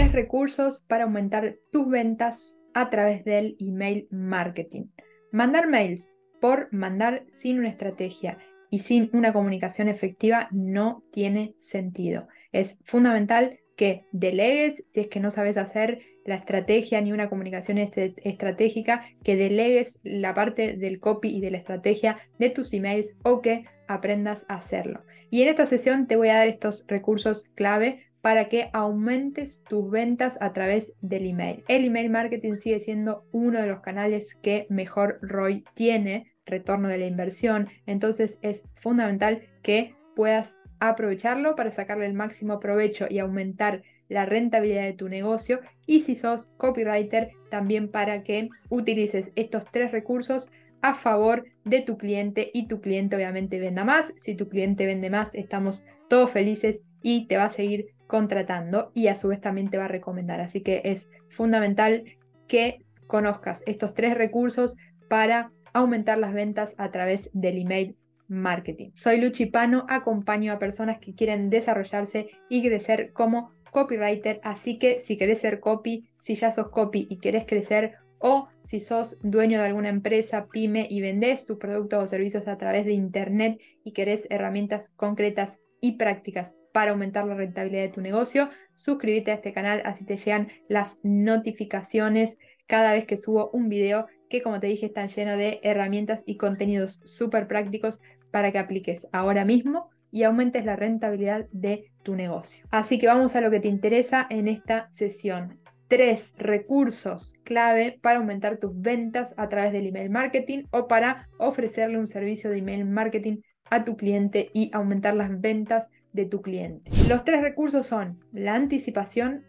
Tres recursos para aumentar tus ventas a través del email marketing. Mandar mails por mandar sin una estrategia y sin una comunicación efectiva no tiene sentido. Es fundamental que delegues, si es que no sabes hacer la estrategia ni una comunicación estratégica, que delegues la parte del copy y de la estrategia de tus emails o que aprendas a hacerlo. Y en esta sesión te voy a dar estos recursos clave para que aumentes tus ventas a través del email. El email marketing sigue siendo uno de los canales que mejor ROI tiene, retorno de la inversión, entonces es fundamental que puedas aprovecharlo para sacarle el máximo provecho y aumentar la rentabilidad de tu negocio y si sos copywriter también para que utilices estos tres recursos a favor de tu cliente y tu cliente obviamente venda más. Si tu cliente vende más, estamos todos felices y te va a seguir contratando y a su vez también te va a recomendar. Así que es fundamental que conozcas estos tres recursos para aumentar las ventas a través del email marketing. Soy Luchi Pano, acompaño a personas que quieren desarrollarse y crecer como copywriter, así que si querés ser copy, si ya sos copy y querés crecer o si sos dueño de alguna empresa, pyme y vendés tus productos o servicios a través de internet y querés herramientas concretas y prácticas para aumentar la rentabilidad de tu negocio, suscríbete a este canal así te llegan las notificaciones cada vez que subo un video que como te dije están llenos de herramientas y contenidos súper prácticos para que apliques ahora mismo y aumentes la rentabilidad de tu negocio. Así que vamos a lo que te interesa en esta sesión. Tres recursos clave para aumentar tus ventas a través del email marketing o para ofrecerle un servicio de email marketing a tu cliente y aumentar las ventas de tu cliente. Los tres recursos son la anticipación,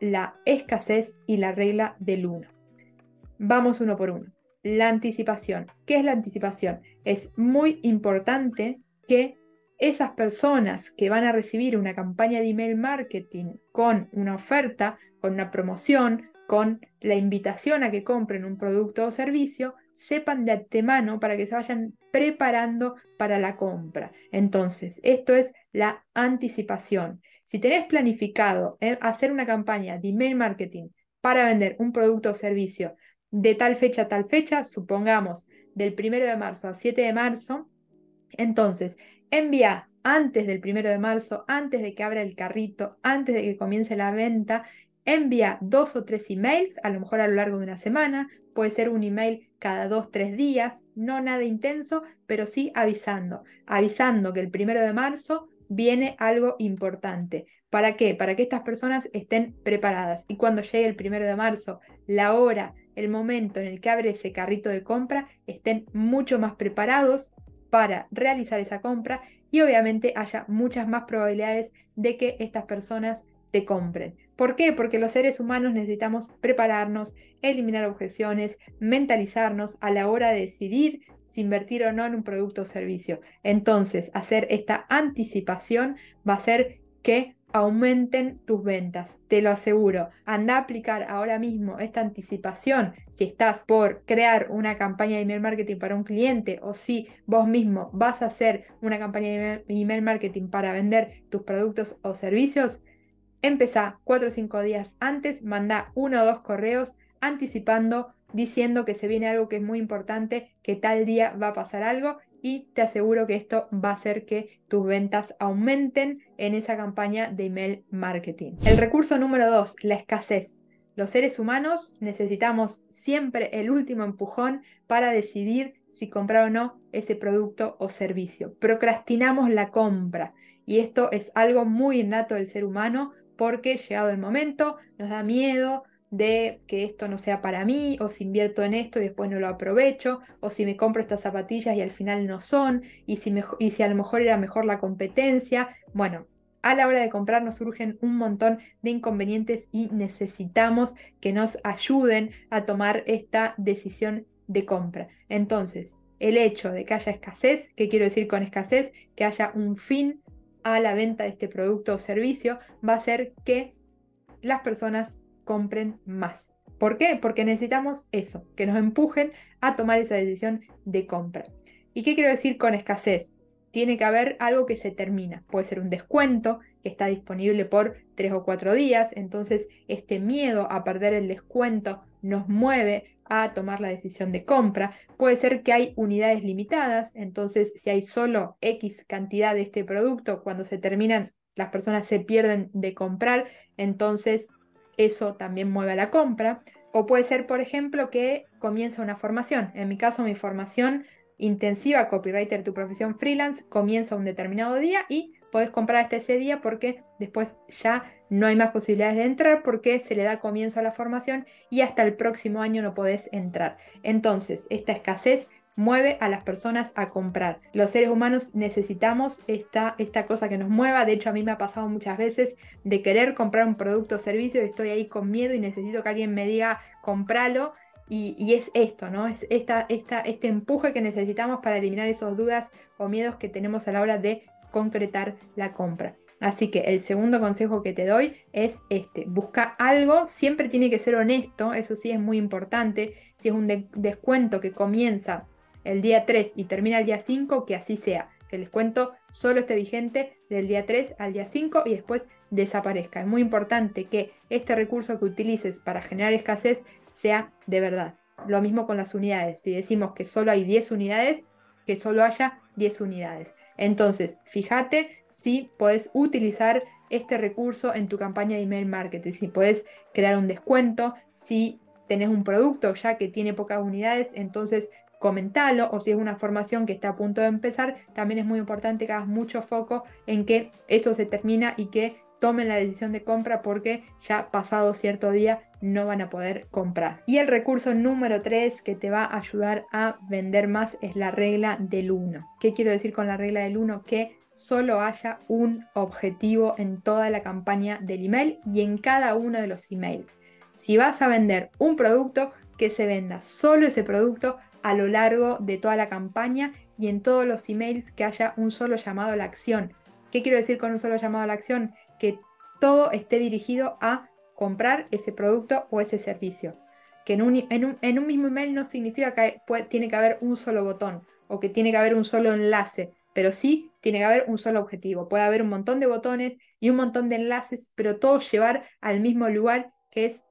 la escasez y la regla del 1. Vamos uno por uno. La anticipación. ¿Qué es la anticipación? Es muy importante que esas personas que van a recibir una campaña de email marketing con una oferta, con una promoción, con la invitación a que compren un producto o servicio, sepan de antemano para que se vayan preparando para la compra. Entonces, esto es la anticipación. Si tenés planificado eh, hacer una campaña de email marketing para vender un producto o servicio de tal fecha a tal fecha, supongamos del 1 de marzo al 7 de marzo, entonces envía antes del 1 de marzo, antes de que abra el carrito, antes de que comience la venta, envía dos o tres emails, a lo mejor a lo largo de una semana, puede ser un email cada dos, tres días, no nada intenso, pero sí avisando, avisando que el 1 de marzo viene algo importante. ¿Para qué? Para que estas personas estén preparadas y cuando llegue el 1 de marzo, la hora, el momento en el que abre ese carrito de compra, estén mucho más preparados para realizar esa compra y obviamente haya muchas más probabilidades de que estas personas te compren. ¿Por qué? Porque los seres humanos necesitamos prepararnos, eliminar objeciones, mentalizarnos a la hora de decidir si invertir o no en un producto o servicio. Entonces, hacer esta anticipación va a hacer que aumenten tus ventas, te lo aseguro. Anda a aplicar ahora mismo esta anticipación si estás por crear una campaña de email marketing para un cliente o si vos mismo vas a hacer una campaña de email marketing para vender tus productos o servicios. Empezá cuatro o cinco días antes, manda uno o dos correos anticipando, diciendo que se viene algo que es muy importante, que tal día va a pasar algo y te aseguro que esto va a hacer que tus ventas aumenten en esa campaña de email marketing. El recurso número dos, la escasez. Los seres humanos necesitamos siempre el último empujón para decidir si comprar o no ese producto o servicio. Procrastinamos la compra y esto es algo muy innato del ser humano porque llegado el momento nos da miedo, de que esto no sea para mí, o si invierto en esto y después no lo aprovecho, o si me compro estas zapatillas y al final no son, y si, y si a lo mejor era mejor la competencia. Bueno, a la hora de comprar nos surgen un montón de inconvenientes y necesitamos que nos ayuden a tomar esta decisión de compra. Entonces, el hecho de que haya escasez, ¿qué quiero decir con escasez? Que haya un fin a la venta de este producto o servicio, va a hacer que las personas compren más. ¿Por qué? Porque necesitamos eso, que nos empujen a tomar esa decisión de compra. ¿Y qué quiero decir con escasez? Tiene que haber algo que se termina. Puede ser un descuento, que está disponible por tres o cuatro días. Entonces, este miedo a perder el descuento nos mueve a tomar la decisión de compra. Puede ser que hay unidades limitadas, entonces si hay solo X cantidad de este producto, cuando se terminan, las personas se pierden de comprar, entonces eso también mueve a la compra. O puede ser, por ejemplo, que comienza una formación. En mi caso, mi formación intensiva Copywriter, tu profesión freelance, comienza un determinado día y podés comprar hasta ese día porque después ya no hay más posibilidades de entrar porque se le da comienzo a la formación y hasta el próximo año no podés entrar. Entonces, esta escasez mueve a las personas a comprar. Los seres humanos necesitamos esta, esta cosa que nos mueva. De hecho, a mí me ha pasado muchas veces de querer comprar un producto o servicio y estoy ahí con miedo y necesito que alguien me diga, compralo. Y, y, es esto, ¿no? Es esta, esta, este empuje que necesitamos para eliminar esos dudas o miedos que tenemos a la hora de concretar la compra. Así que el segundo consejo que te doy es este, busca algo, siempre tiene que ser honesto, eso sí es muy importante, si es un descuento que comienza el día 3 y termina el día 5, que así sea, que el descuento solo esté vigente del día 3 al día 5 y después desaparezca. Es muy importante que este recurso que utilices para generar escasez sea de verdad. Lo mismo con las unidades, si decimos que solo hay 10 unidades, que solo haya 10 unidades. Entonces, fíjate si puedes utilizar este recurso en tu campaña de email marketing, si puedes crear un descuento, si tenés un producto ya que tiene pocas unidades, entonces comentalo o si es una formación que está a punto de empezar, también es muy importante que hagas mucho foco en que eso se termina y que tomen la decisión de compra porque ya pasado cierto día no van a poder comprar. Y el recurso número 3 que te va a ayudar a vender más es la regla del 1. ¿Qué quiero decir con la regla del 1? Que solo haya un objetivo en toda la campaña del email y en cada uno de los emails. Si vas a vender un producto, que se venda solo ese producto a lo largo de toda la campaña y en todos los emails que haya un solo llamado a la acción. ¿Qué quiero decir con un solo llamado a la acción? Que todo esté dirigido a comprar ese producto o ese servicio. Que en un, mismo email no significa que tiene que haber un solo botón o que tiene que haber un solo enlace, pero sí tiene que haber un solo objetivo. Puede haber un montón de botones y un montón de enlaces, pero todos llevar al mismo lugar que es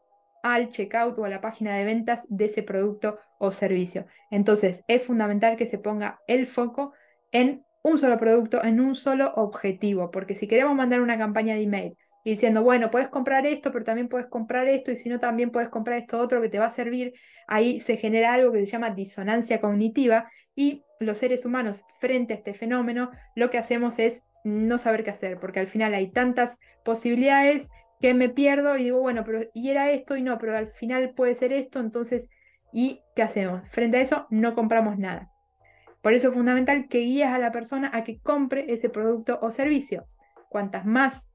al checkout o a la página de ventas de ese producto o servicio. Entonces es fundamental que se ponga el foco en un solo producto en un solo objetivo, porque si queremos mandar una campaña de email diciendo, bueno, puedes comprar esto, pero también puedes comprar esto, y si no, también puedes comprar esto otro que te va a servir, ahí se genera algo que se llama disonancia cognitiva y los seres humanos frente a este fenómeno lo que hacemos es no saber qué hacer, porque al final hay tantas posibilidades que me pierdo y digo, bueno, pero y era esto y no, pero al final puede ser esto, entonces, ¿y qué hacemos? Frente a eso no compramos nada. Por eso es fundamental que guíes a la persona a que compre ese producto o servicio. Cuantas más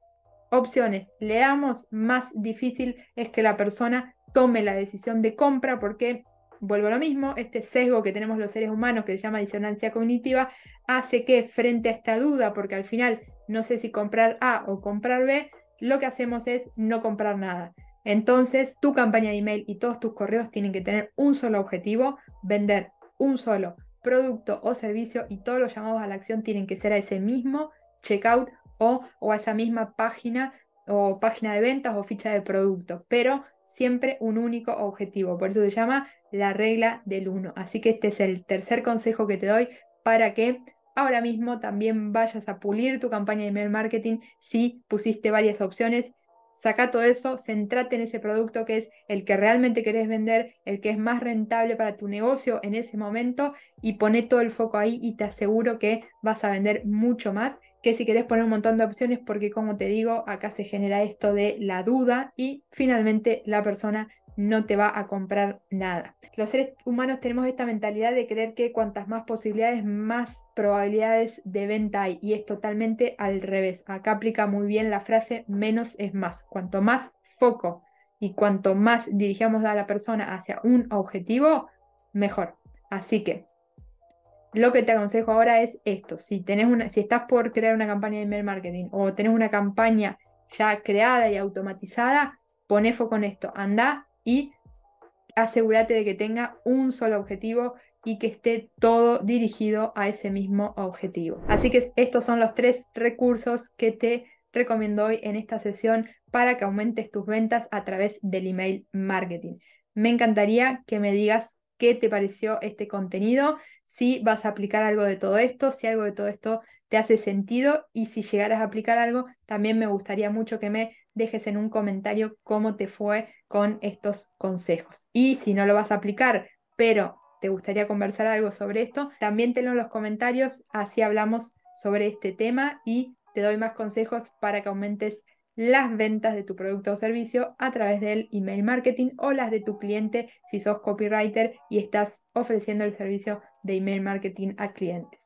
opciones le damos, más difícil es que la persona tome la decisión de compra porque, vuelvo a lo mismo, este sesgo que tenemos los seres humanos que se llama disonancia cognitiva hace que frente a esta duda, porque al final no sé si comprar A o comprar B, lo que hacemos es no comprar nada. Entonces, tu campaña de email y todos tus correos tienen que tener un solo objetivo, vender un solo producto o servicio y todos los llamados a la acción tienen que ser a ese mismo checkout o, o a esa misma página o página de ventas o ficha de producto, pero siempre un único objetivo. Por eso se llama la regla del 1. Así que este es el tercer consejo que te doy para que ahora mismo también vayas a pulir tu campaña de email marketing si pusiste varias opciones Saca todo eso, centrate en ese producto que es el que realmente querés vender, el que es más rentable para tu negocio en ese momento y pone todo el foco ahí y te aseguro que vas a vender mucho más que si querés poner un montón de opciones porque como te digo, acá se genera esto de la duda y finalmente la persona no te va a comprar nada. Los seres humanos tenemos esta mentalidad de creer que cuantas más posibilidades, más probabilidades de venta hay. Y es totalmente al revés. Acá aplica muy bien la frase menos es más. Cuanto más foco y cuanto más dirigamos a la persona hacia un objetivo, mejor. Así que lo que te aconsejo ahora es esto. Si, tenés una, si estás por crear una campaña de email marketing o tenés una campaña ya creada y automatizada, pone foco en esto. Anda y asegúrate de que tenga un solo objetivo y que esté todo dirigido a ese mismo objetivo. Así que estos son los tres recursos que te recomiendo hoy en esta sesión para que aumentes tus ventas a través del email marketing. Me encantaría que me digas qué te pareció este contenido, si vas a aplicar algo de todo esto, si algo de todo esto te hace sentido y si llegaras a aplicar algo, también me gustaría mucho que me dejes en un comentario cómo te fue con estos consejos. Y si no lo vas a aplicar, pero te gustaría conversar algo sobre esto, también tenlo en los comentarios, así hablamos sobre este tema y te doy más consejos para que aumentes las ventas de tu producto o servicio a través del email marketing o las de tu cliente si sos copywriter y estás ofreciendo el servicio de email marketing a clientes.